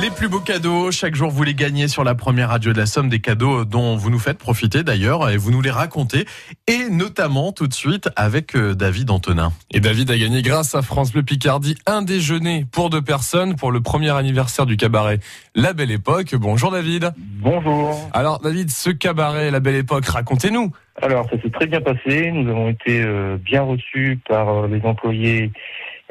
Les plus beaux cadeaux, chaque jour vous les gagnez sur la première radio de la Somme, des cadeaux dont vous nous faites profiter d'ailleurs et vous nous les racontez et notamment tout de suite avec euh, David Antonin. Et David a gagné grâce à France Bleu Picardie un déjeuner pour deux personnes pour le premier anniversaire du cabaret La Belle Époque. Bonjour David. Bonjour. Alors David, ce cabaret La Belle Époque, racontez-nous. Alors, ça s'est très bien passé. Nous avons été euh, bien reçus par euh, les employés.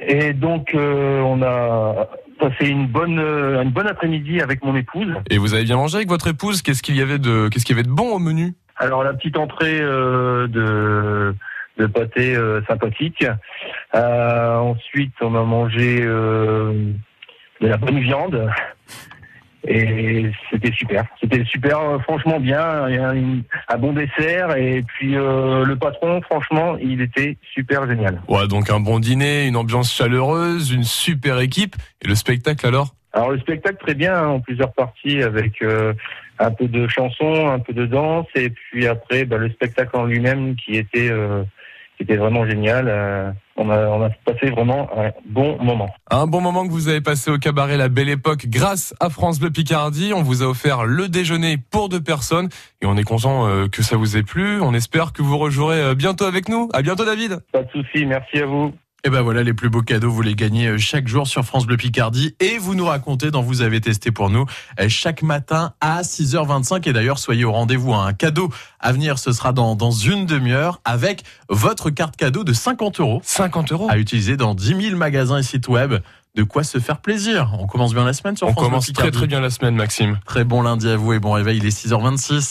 Et donc, euh, on a passé une bonne, euh, une bonne après-midi avec mon épouse. Et vous avez bien mangé avec votre épouse? Qu'est-ce qu'il y avait de qu'est-ce qu'il y avait de bon au menu? Alors, la petite entrée euh, de, de pâté euh, sympathique. Euh, ensuite, on a mangé euh, de la bonne viande. Et c'était super. C'était super, euh, franchement bien. Une- un bon dessert. Et puis, euh, le patron, franchement, il était super génial. Ouais, donc un bon dîner, une ambiance chaleureuse, une super équipe et le spectacle alors? Alors le spectacle très bien hein, en plusieurs parties avec euh, un peu de chansons, un peu de danse et puis après bah, le spectacle en lui-même qui était euh, qui était vraiment génial. On a on a passé vraiment un bon moment. Un bon moment que vous avez passé au cabaret La Belle Époque grâce à France Bleu Picardie. On vous a offert le déjeuner pour deux personnes et on est content euh, que ça vous ait plu. On espère que vous rejouerez euh, bientôt avec nous. À bientôt David. Pas de souci, merci à vous. Et ben voilà, les plus beaux cadeaux, vous les gagnez euh, chaque jour sur France Bleu Picardie et vous nous racontez dans Vous avez testé pour nous euh, chaque matin à 6h25 et d'ailleurs soyez au rendez-vous. Un cadeau à venir, ce sera dans, dans une demi-heure avec votre carte cadeau de 50 euros 50 euros. à utiliser dans 10 000 magasins et sites web. De quoi se faire plaisir. On commence bien la semaine sur On France Bleu commence très très bien la semaine Maxime. Très bon lundi à vous et bon réveil, il est 6h26.